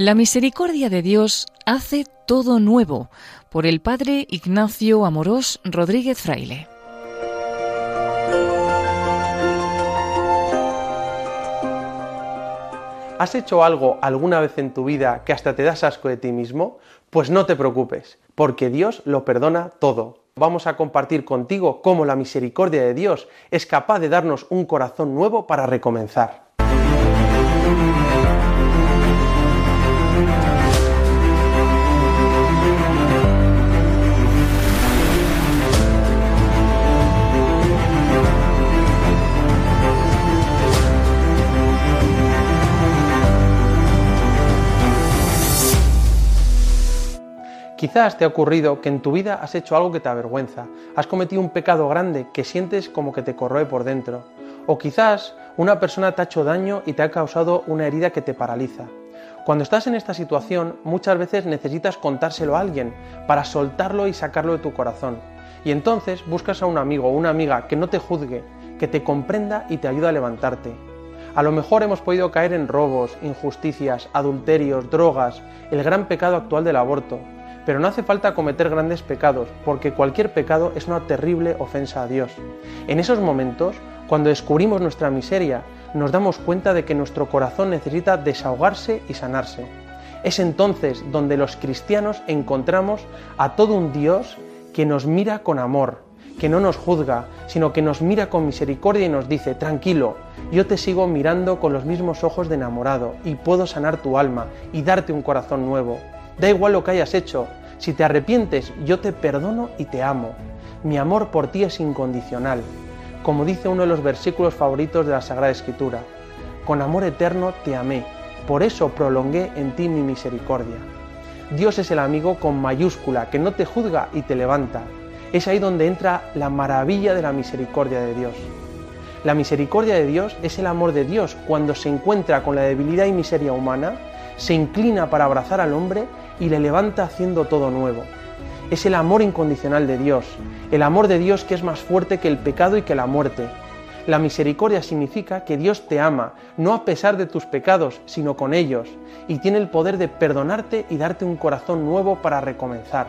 La misericordia de Dios hace todo nuevo por el Padre Ignacio Amorós Rodríguez Fraile. ¿Has hecho algo alguna vez en tu vida que hasta te das asco de ti mismo? Pues no te preocupes, porque Dios lo perdona todo. Vamos a compartir contigo cómo la misericordia de Dios es capaz de darnos un corazón nuevo para recomenzar. Quizás te ha ocurrido que en tu vida has hecho algo que te avergüenza, has cometido un pecado grande que sientes como que te corroe por dentro, o quizás una persona te ha hecho daño y te ha causado una herida que te paraliza. Cuando estás en esta situación, muchas veces necesitas contárselo a alguien para soltarlo y sacarlo de tu corazón. Y entonces buscas a un amigo o una amiga que no te juzgue, que te comprenda y te ayude a levantarte. A lo mejor hemos podido caer en robos, injusticias, adulterios, drogas, el gran pecado actual del aborto, pero no hace falta cometer grandes pecados, porque cualquier pecado es una terrible ofensa a Dios. En esos momentos, cuando descubrimos nuestra miseria, nos damos cuenta de que nuestro corazón necesita desahogarse y sanarse. Es entonces donde los cristianos encontramos a todo un Dios que nos mira con amor, que no nos juzga, sino que nos mira con misericordia y nos dice, tranquilo, yo te sigo mirando con los mismos ojos de enamorado y puedo sanar tu alma y darte un corazón nuevo. Da igual lo que hayas hecho, si te arrepientes, yo te perdono y te amo. Mi amor por ti es incondicional, como dice uno de los versículos favoritos de la Sagrada Escritura. Con amor eterno te amé, por eso prolongué en ti mi misericordia. Dios es el amigo con mayúscula, que no te juzga y te levanta. Es ahí donde entra la maravilla de la misericordia de Dios. La misericordia de Dios es el amor de Dios cuando se encuentra con la debilidad y miseria humana, se inclina para abrazar al hombre y le levanta haciendo todo nuevo. Es el amor incondicional de Dios, el amor de Dios que es más fuerte que el pecado y que la muerte. La misericordia significa que Dios te ama, no a pesar de tus pecados, sino con ellos, y tiene el poder de perdonarte y darte un corazón nuevo para recomenzar.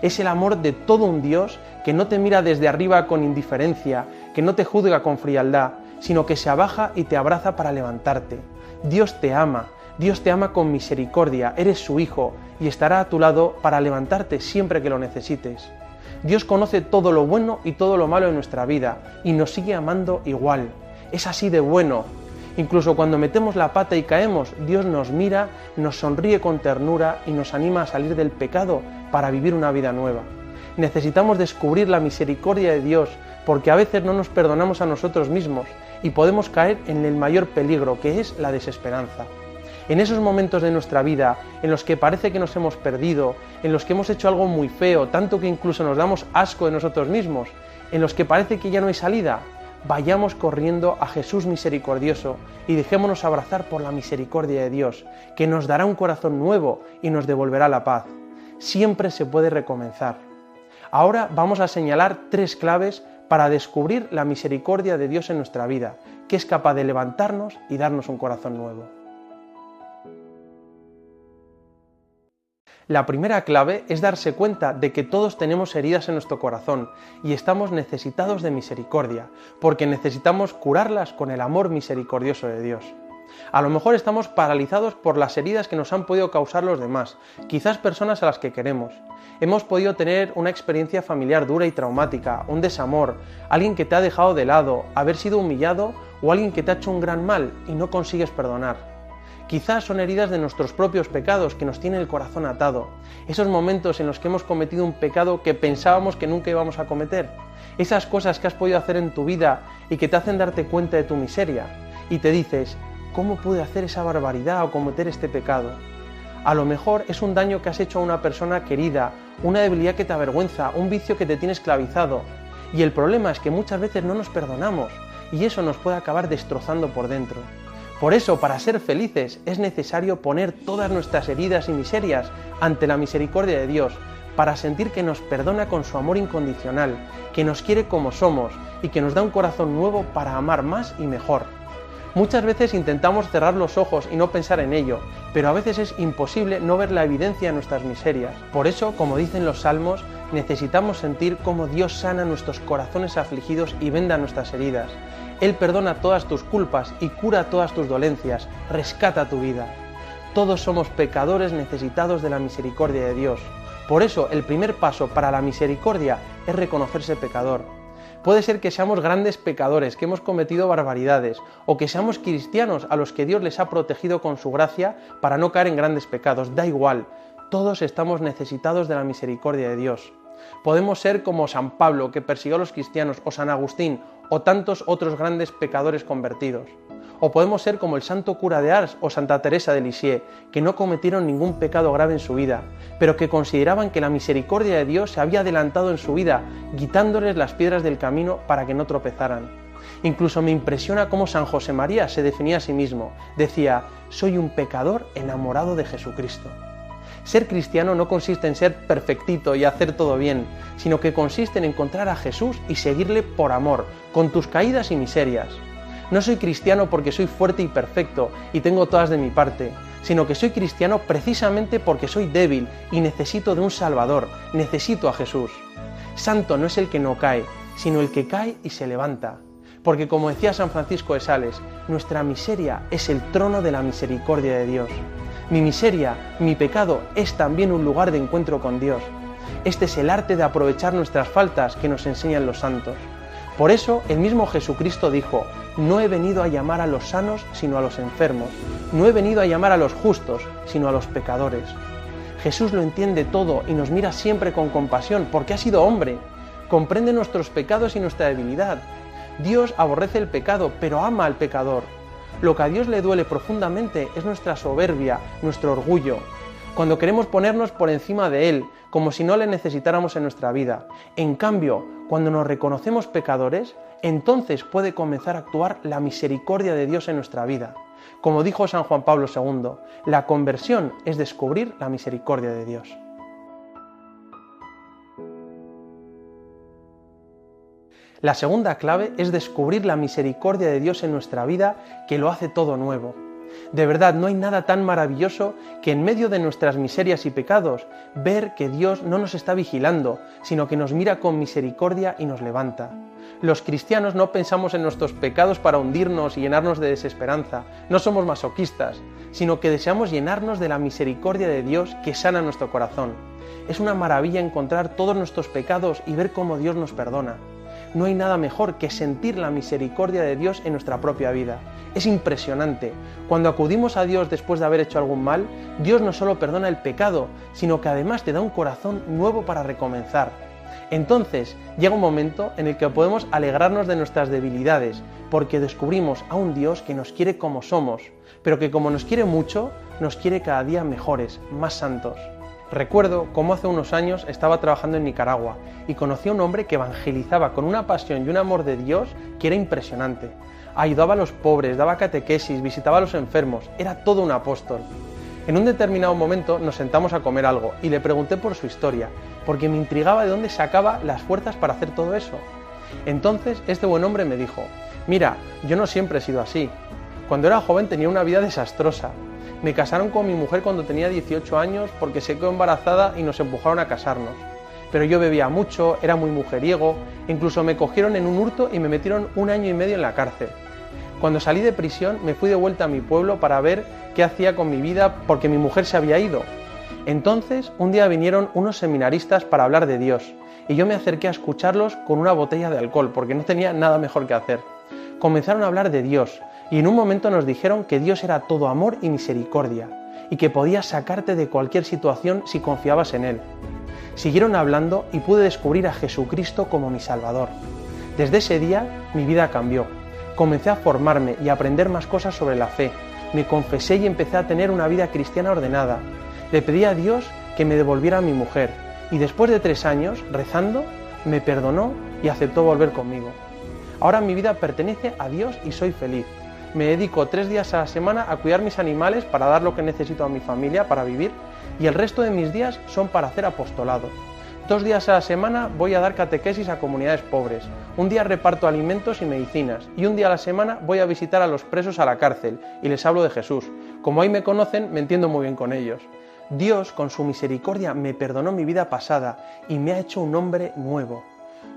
Es el amor de todo un Dios que no te mira desde arriba con indiferencia, que no te juzga con frialdad, sino que se abaja y te abraza para levantarte. Dios te ama, Dios te ama con misericordia, eres su Hijo y estará a tu lado para levantarte siempre que lo necesites. Dios conoce todo lo bueno y todo lo malo en nuestra vida y nos sigue amando igual. Es así de bueno. Incluso cuando metemos la pata y caemos, Dios nos mira, nos sonríe con ternura y nos anima a salir del pecado para vivir una vida nueva. Necesitamos descubrir la misericordia de Dios porque a veces no nos perdonamos a nosotros mismos y podemos caer en el mayor peligro que es la desesperanza. En esos momentos de nuestra vida en los que parece que nos hemos perdido, en los que hemos hecho algo muy feo, tanto que incluso nos damos asco de nosotros mismos, en los que parece que ya no hay salida, vayamos corriendo a Jesús misericordioso y dejémonos abrazar por la misericordia de Dios, que nos dará un corazón nuevo y nos devolverá la paz. Siempre se puede recomenzar. Ahora vamos a señalar tres claves para descubrir la misericordia de Dios en nuestra vida, que es capaz de levantarnos y darnos un corazón nuevo. La primera clave es darse cuenta de que todos tenemos heridas en nuestro corazón y estamos necesitados de misericordia, porque necesitamos curarlas con el amor misericordioso de Dios. A lo mejor estamos paralizados por las heridas que nos han podido causar los demás, quizás personas a las que queremos. Hemos podido tener una experiencia familiar dura y traumática, un desamor, alguien que te ha dejado de lado, haber sido humillado o alguien que te ha hecho un gran mal y no consigues perdonar. Quizás son heridas de nuestros propios pecados que nos tienen el corazón atado. Esos momentos en los que hemos cometido un pecado que pensábamos que nunca íbamos a cometer. Esas cosas que has podido hacer en tu vida y que te hacen darte cuenta de tu miseria. Y te dices, ¿cómo pude hacer esa barbaridad o cometer este pecado? A lo mejor es un daño que has hecho a una persona querida, una debilidad que te avergüenza, un vicio que te tiene esclavizado. Y el problema es que muchas veces no nos perdonamos y eso nos puede acabar destrozando por dentro. Por eso, para ser felices, es necesario poner todas nuestras heridas y miserias ante la misericordia de Dios, para sentir que nos perdona con su amor incondicional, que nos quiere como somos y que nos da un corazón nuevo para amar más y mejor. Muchas veces intentamos cerrar los ojos y no pensar en ello, pero a veces es imposible no ver la evidencia de nuestras miserias. Por eso, como dicen los salmos, necesitamos sentir cómo Dios sana nuestros corazones afligidos y venda nuestras heridas. Él perdona todas tus culpas y cura todas tus dolencias, rescata tu vida. Todos somos pecadores necesitados de la misericordia de Dios. Por eso, el primer paso para la misericordia es reconocerse pecador. Puede ser que seamos grandes pecadores, que hemos cometido barbaridades, o que seamos cristianos a los que Dios les ha protegido con su gracia para no caer en grandes pecados. Da igual, todos estamos necesitados de la misericordia de Dios. Podemos ser como San Pablo, que persiguió a los cristianos, o San Agustín, o tantos otros grandes pecadores convertidos. O podemos ser como el santo cura de Ars o Santa Teresa de Lisieux, que no cometieron ningún pecado grave en su vida, pero que consideraban que la misericordia de Dios se había adelantado en su vida, quitándoles las piedras del camino para que no tropezaran. Incluso me impresiona cómo San José María se definía a sí mismo. Decía, soy un pecador enamorado de Jesucristo. Ser cristiano no consiste en ser perfectito y hacer todo bien, sino que consiste en encontrar a Jesús y seguirle por amor, con tus caídas y miserias. No soy cristiano porque soy fuerte y perfecto y tengo todas de mi parte, sino que soy cristiano precisamente porque soy débil y necesito de un Salvador, necesito a Jesús. Santo no es el que no cae, sino el que cae y se levanta. Porque como decía San Francisco de Sales, nuestra miseria es el trono de la misericordia de Dios. Mi miseria, mi pecado, es también un lugar de encuentro con Dios. Este es el arte de aprovechar nuestras faltas que nos enseñan los santos. Por eso el mismo Jesucristo dijo, no he venido a llamar a los sanos, sino a los enfermos. No he venido a llamar a los justos, sino a los pecadores. Jesús lo entiende todo y nos mira siempre con compasión porque ha sido hombre. Comprende nuestros pecados y nuestra debilidad. Dios aborrece el pecado, pero ama al pecador. Lo que a Dios le duele profundamente es nuestra soberbia, nuestro orgullo, cuando queremos ponernos por encima de Él, como si no le necesitáramos en nuestra vida. En cambio, cuando nos reconocemos pecadores, entonces puede comenzar a actuar la misericordia de Dios en nuestra vida. Como dijo San Juan Pablo II, la conversión es descubrir la misericordia de Dios. La segunda clave es descubrir la misericordia de Dios en nuestra vida que lo hace todo nuevo. De verdad, no hay nada tan maravilloso que en medio de nuestras miserias y pecados ver que Dios no nos está vigilando, sino que nos mira con misericordia y nos levanta. Los cristianos no pensamos en nuestros pecados para hundirnos y llenarnos de desesperanza, no somos masoquistas, sino que deseamos llenarnos de la misericordia de Dios que sana nuestro corazón. Es una maravilla encontrar todos nuestros pecados y ver cómo Dios nos perdona. No hay nada mejor que sentir la misericordia de Dios en nuestra propia vida. Es impresionante. Cuando acudimos a Dios después de haber hecho algún mal, Dios no solo perdona el pecado, sino que además te da un corazón nuevo para recomenzar. Entonces llega un momento en el que podemos alegrarnos de nuestras debilidades, porque descubrimos a un Dios que nos quiere como somos, pero que como nos quiere mucho, nos quiere cada día mejores, más santos. Recuerdo cómo hace unos años estaba trabajando en Nicaragua y conocí a un hombre que evangelizaba con una pasión y un amor de Dios que era impresionante ayudaba a los pobres, daba catequesis, visitaba a los enfermos, era todo un apóstol. En un determinado momento nos sentamos a comer algo y le pregunté por su historia, porque me intrigaba de dónde sacaba las fuerzas para hacer todo eso. Entonces este buen hombre me dijo, mira, yo no siempre he sido así. Cuando era joven tenía una vida desastrosa. Me casaron con mi mujer cuando tenía 18 años porque se quedó embarazada y nos empujaron a casarnos pero yo bebía mucho, era muy mujeriego, incluso me cogieron en un hurto y me metieron un año y medio en la cárcel. Cuando salí de prisión me fui de vuelta a mi pueblo para ver qué hacía con mi vida porque mi mujer se había ido. Entonces un día vinieron unos seminaristas para hablar de Dios y yo me acerqué a escucharlos con una botella de alcohol porque no tenía nada mejor que hacer. Comenzaron a hablar de Dios y en un momento nos dijeron que Dios era todo amor y misericordia y que podía sacarte de cualquier situación si confiabas en Él. Siguieron hablando y pude descubrir a Jesucristo como mi Salvador. Desde ese día mi vida cambió. Comencé a formarme y a aprender más cosas sobre la fe. Me confesé y empecé a tener una vida cristiana ordenada. Le pedí a Dios que me devolviera a mi mujer y después de tres años, rezando, me perdonó y aceptó volver conmigo. Ahora mi vida pertenece a Dios y soy feliz. Me dedico tres días a la semana a cuidar mis animales para dar lo que necesito a mi familia para vivir y el resto de mis días son para hacer apostolado. Dos días a la semana voy a dar catequesis a comunidades pobres, un día reparto alimentos y medicinas y un día a la semana voy a visitar a los presos a la cárcel y les hablo de Jesús. Como ahí me conocen, me entiendo muy bien con ellos. Dios, con su misericordia, me perdonó mi vida pasada y me ha hecho un hombre nuevo.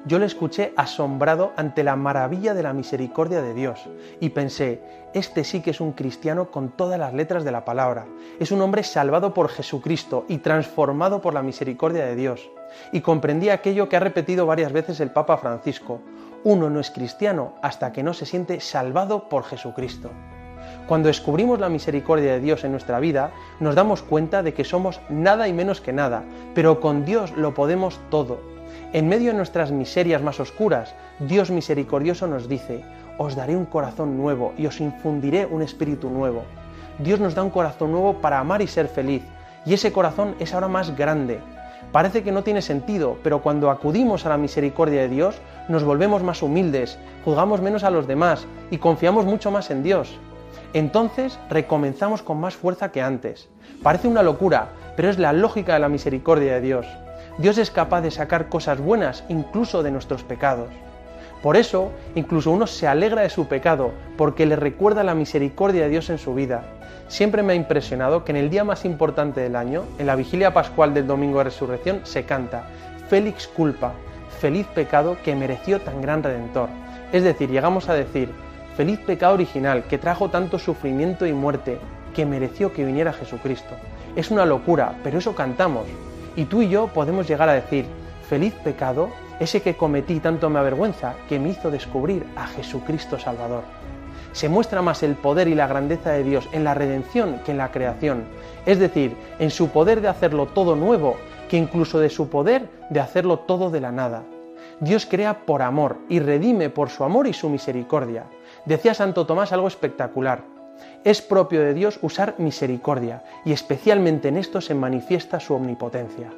Yo le escuché asombrado ante la maravilla de la misericordia de Dios y pensé, este sí que es un cristiano con todas las letras de la palabra. Es un hombre salvado por Jesucristo y transformado por la misericordia de Dios. Y comprendí aquello que ha repetido varias veces el Papa Francisco. Uno no es cristiano hasta que no se siente salvado por Jesucristo. Cuando descubrimos la misericordia de Dios en nuestra vida, nos damos cuenta de que somos nada y menos que nada, pero con Dios lo podemos todo en medio de nuestras miserias más oscuras, Dios misericordioso nos dice, os daré un corazón nuevo y os infundiré un espíritu nuevo. Dios nos da un corazón nuevo para amar y ser feliz, y ese corazón es ahora más grande. Parece que no tiene sentido, pero cuando acudimos a la misericordia de Dios, nos volvemos más humildes, juzgamos menos a los demás y confiamos mucho más en Dios. Entonces recomenzamos con más fuerza que antes. Parece una locura, pero es la lógica de la misericordia de Dios. Dios es capaz de sacar cosas buenas incluso de nuestros pecados. Por eso, incluso uno se alegra de su pecado, porque le recuerda la misericordia de Dios en su vida. Siempre me ha impresionado que en el día más importante del año, en la vigilia pascual del Domingo de Resurrección, se canta, Félix culpa, feliz pecado que mereció tan gran redentor. Es decir, llegamos a decir, feliz pecado original que trajo tanto sufrimiento y muerte, que mereció que viniera Jesucristo. Es una locura, pero eso cantamos. Y tú y yo podemos llegar a decir, feliz pecado, ese que cometí tanto me avergüenza, que me hizo descubrir a Jesucristo Salvador. Se muestra más el poder y la grandeza de Dios en la redención que en la creación, es decir, en su poder de hacerlo todo nuevo, que incluso de su poder de hacerlo todo de la nada. Dios crea por amor y redime por su amor y su misericordia. Decía Santo Tomás algo espectacular. Es propio de Dios usar misericordia y especialmente en esto se manifiesta su omnipotencia.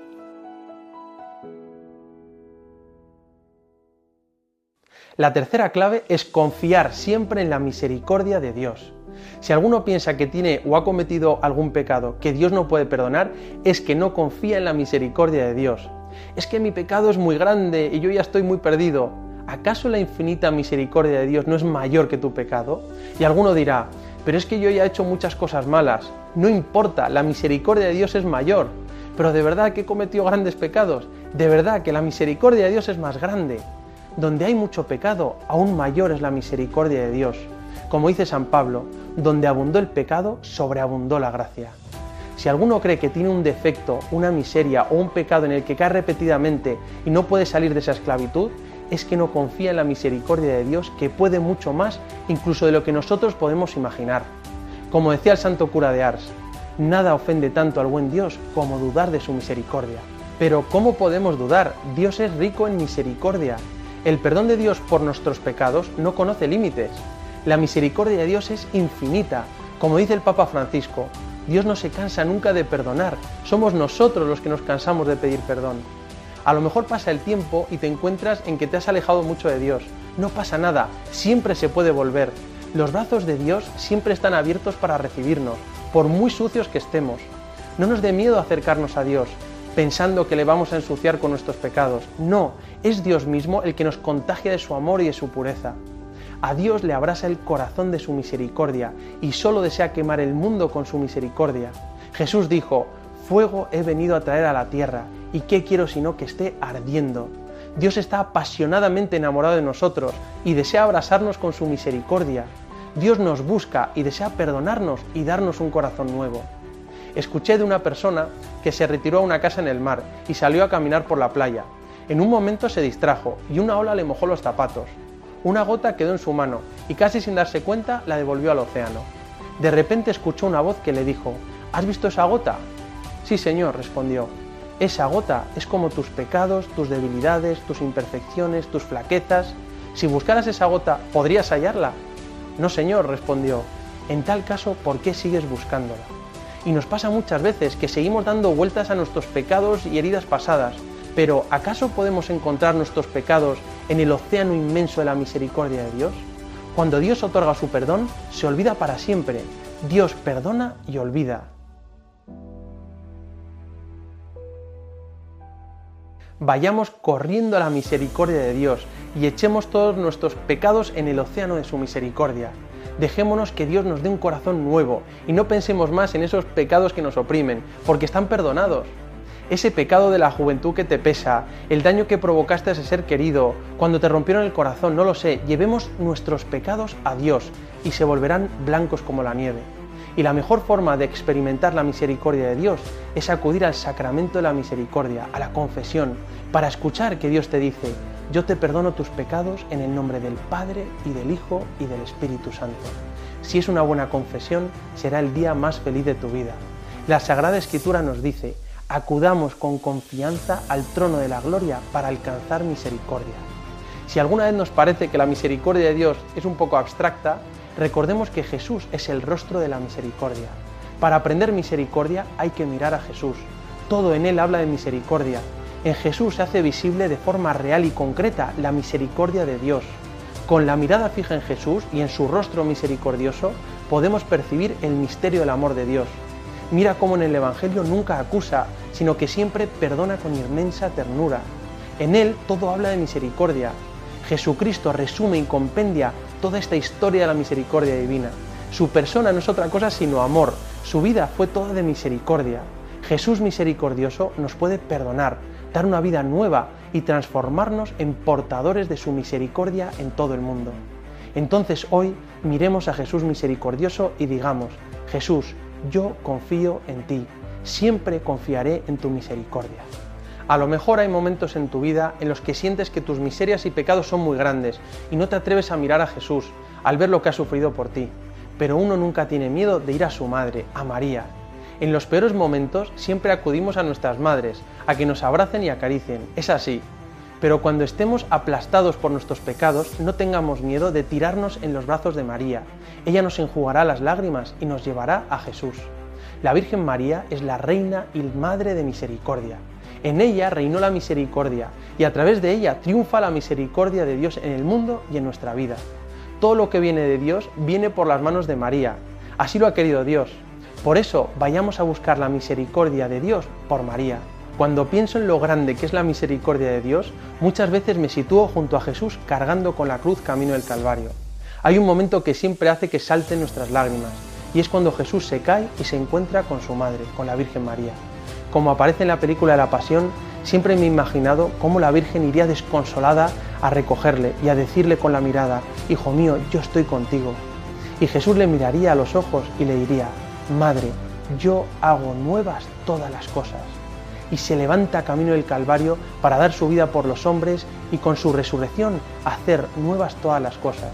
La tercera clave es confiar siempre en la misericordia de Dios. Si alguno piensa que tiene o ha cometido algún pecado que Dios no puede perdonar, es que no confía en la misericordia de Dios. Es que mi pecado es muy grande y yo ya estoy muy perdido. ¿Acaso la infinita misericordia de Dios no es mayor que tu pecado? Y alguno dirá, pero es que yo ya he hecho muchas cosas malas. No importa, la misericordia de Dios es mayor. Pero de verdad que he cometido grandes pecados. De verdad que la misericordia de Dios es más grande. Donde hay mucho pecado, aún mayor es la misericordia de Dios. Como dice San Pablo, donde abundó el pecado, sobreabundó la gracia. Si alguno cree que tiene un defecto, una miseria o un pecado en el que cae repetidamente y no puede salir de esa esclavitud, es que no confía en la misericordia de Dios que puede mucho más incluso de lo que nosotros podemos imaginar. Como decía el santo cura de Ars, nada ofende tanto al buen Dios como dudar de su misericordia. Pero ¿cómo podemos dudar? Dios es rico en misericordia. El perdón de Dios por nuestros pecados no conoce límites. La misericordia de Dios es infinita. Como dice el Papa Francisco, Dios no se cansa nunca de perdonar. Somos nosotros los que nos cansamos de pedir perdón. A lo mejor pasa el tiempo y te encuentras en que te has alejado mucho de Dios. No pasa nada, siempre se puede volver. Los brazos de Dios siempre están abiertos para recibirnos, por muy sucios que estemos. No nos dé miedo acercarnos a Dios, pensando que le vamos a ensuciar con nuestros pecados. No, es Dios mismo el que nos contagia de su amor y de su pureza. A Dios le abrasa el corazón de su misericordia y solo desea quemar el mundo con su misericordia. Jesús dijo, fuego he venido a traer a la tierra, ¿y qué quiero sino que esté ardiendo? Dios está apasionadamente enamorado de nosotros y desea abrazarnos con su misericordia. Dios nos busca y desea perdonarnos y darnos un corazón nuevo. Escuché de una persona que se retiró a una casa en el mar y salió a caminar por la playa. En un momento se distrajo y una ola le mojó los zapatos. Una gota quedó en su mano y casi sin darse cuenta la devolvió al océano. De repente escuchó una voz que le dijo, ¿Has visto esa gota? Sí, Señor, respondió. Esa gota es como tus pecados, tus debilidades, tus imperfecciones, tus flaquezas. Si buscaras esa gota, ¿podrías hallarla? No, Señor, respondió. En tal caso, ¿por qué sigues buscándola? Y nos pasa muchas veces que seguimos dando vueltas a nuestros pecados y heridas pasadas, pero ¿acaso podemos encontrar nuestros pecados en el océano inmenso de la misericordia de Dios? Cuando Dios otorga su perdón, se olvida para siempre. Dios perdona y olvida. Vayamos corriendo a la misericordia de Dios y echemos todos nuestros pecados en el océano de su misericordia. Dejémonos que Dios nos dé un corazón nuevo y no pensemos más en esos pecados que nos oprimen, porque están perdonados. Ese pecado de la juventud que te pesa, el daño que provocaste a ese ser querido, cuando te rompieron el corazón, no lo sé, llevemos nuestros pecados a Dios y se volverán blancos como la nieve. Y la mejor forma de experimentar la misericordia de Dios es acudir al sacramento de la misericordia, a la confesión, para escuchar que Dios te dice, yo te perdono tus pecados en el nombre del Padre y del Hijo y del Espíritu Santo. Si es una buena confesión, será el día más feliz de tu vida. La Sagrada Escritura nos dice, acudamos con confianza al trono de la gloria para alcanzar misericordia. Si alguna vez nos parece que la misericordia de Dios es un poco abstracta, recordemos que Jesús es el rostro de la misericordia. Para aprender misericordia hay que mirar a Jesús. Todo en Él habla de misericordia. En Jesús se hace visible de forma real y concreta la misericordia de Dios. Con la mirada fija en Jesús y en su rostro misericordioso podemos percibir el misterio del amor de Dios. Mira cómo en el Evangelio nunca acusa, sino que siempre perdona con inmensa ternura. En Él todo habla de misericordia. Jesucristo resume y compendia toda esta historia de la misericordia divina. Su persona no es otra cosa sino amor. Su vida fue toda de misericordia. Jesús misericordioso nos puede perdonar, dar una vida nueva y transformarnos en portadores de su misericordia en todo el mundo. Entonces hoy miremos a Jesús misericordioso y digamos, Jesús, yo confío en ti, siempre confiaré en tu misericordia. A lo mejor hay momentos en tu vida en los que sientes que tus miserias y pecados son muy grandes y no te atreves a mirar a Jesús al ver lo que ha sufrido por ti. Pero uno nunca tiene miedo de ir a su madre, a María. En los peores momentos siempre acudimos a nuestras madres, a que nos abracen y acaricien. Es así. Pero cuando estemos aplastados por nuestros pecados, no tengamos miedo de tirarnos en los brazos de María. Ella nos enjugará las lágrimas y nos llevará a Jesús. La Virgen María es la Reina y Madre de Misericordia. En ella reinó la misericordia y a través de ella triunfa la misericordia de Dios en el mundo y en nuestra vida. Todo lo que viene de Dios viene por las manos de María. Así lo ha querido Dios. Por eso vayamos a buscar la misericordia de Dios por María. Cuando pienso en lo grande que es la misericordia de Dios, muchas veces me sitúo junto a Jesús cargando con la cruz camino del Calvario. Hay un momento que siempre hace que salten nuestras lágrimas, y es cuando Jesús se cae y se encuentra con su madre, con la Virgen María. Como aparece en la película la Pasión, siempre me he imaginado cómo la Virgen iría desconsolada a recogerle y a decirle con la mirada, Hijo mío, yo estoy contigo. Y Jesús le miraría a los ojos y le diría, Madre, yo hago nuevas todas las cosas. Y se levanta camino del Calvario para dar su vida por los hombres y con su resurrección hacer nuevas todas las cosas.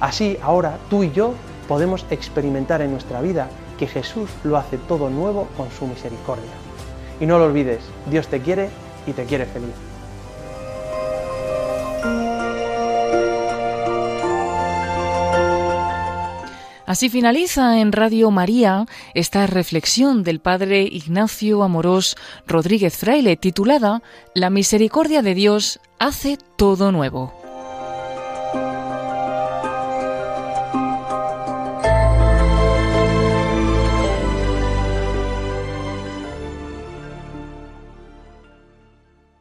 Así ahora tú y yo podemos experimentar en nuestra vida que Jesús lo hace todo nuevo con su misericordia. Y no lo olvides, Dios te quiere y te quiere feliz. Así finaliza en Radio María esta reflexión del Padre Ignacio Amorós Rodríguez Fraile titulada La misericordia de Dios hace todo nuevo.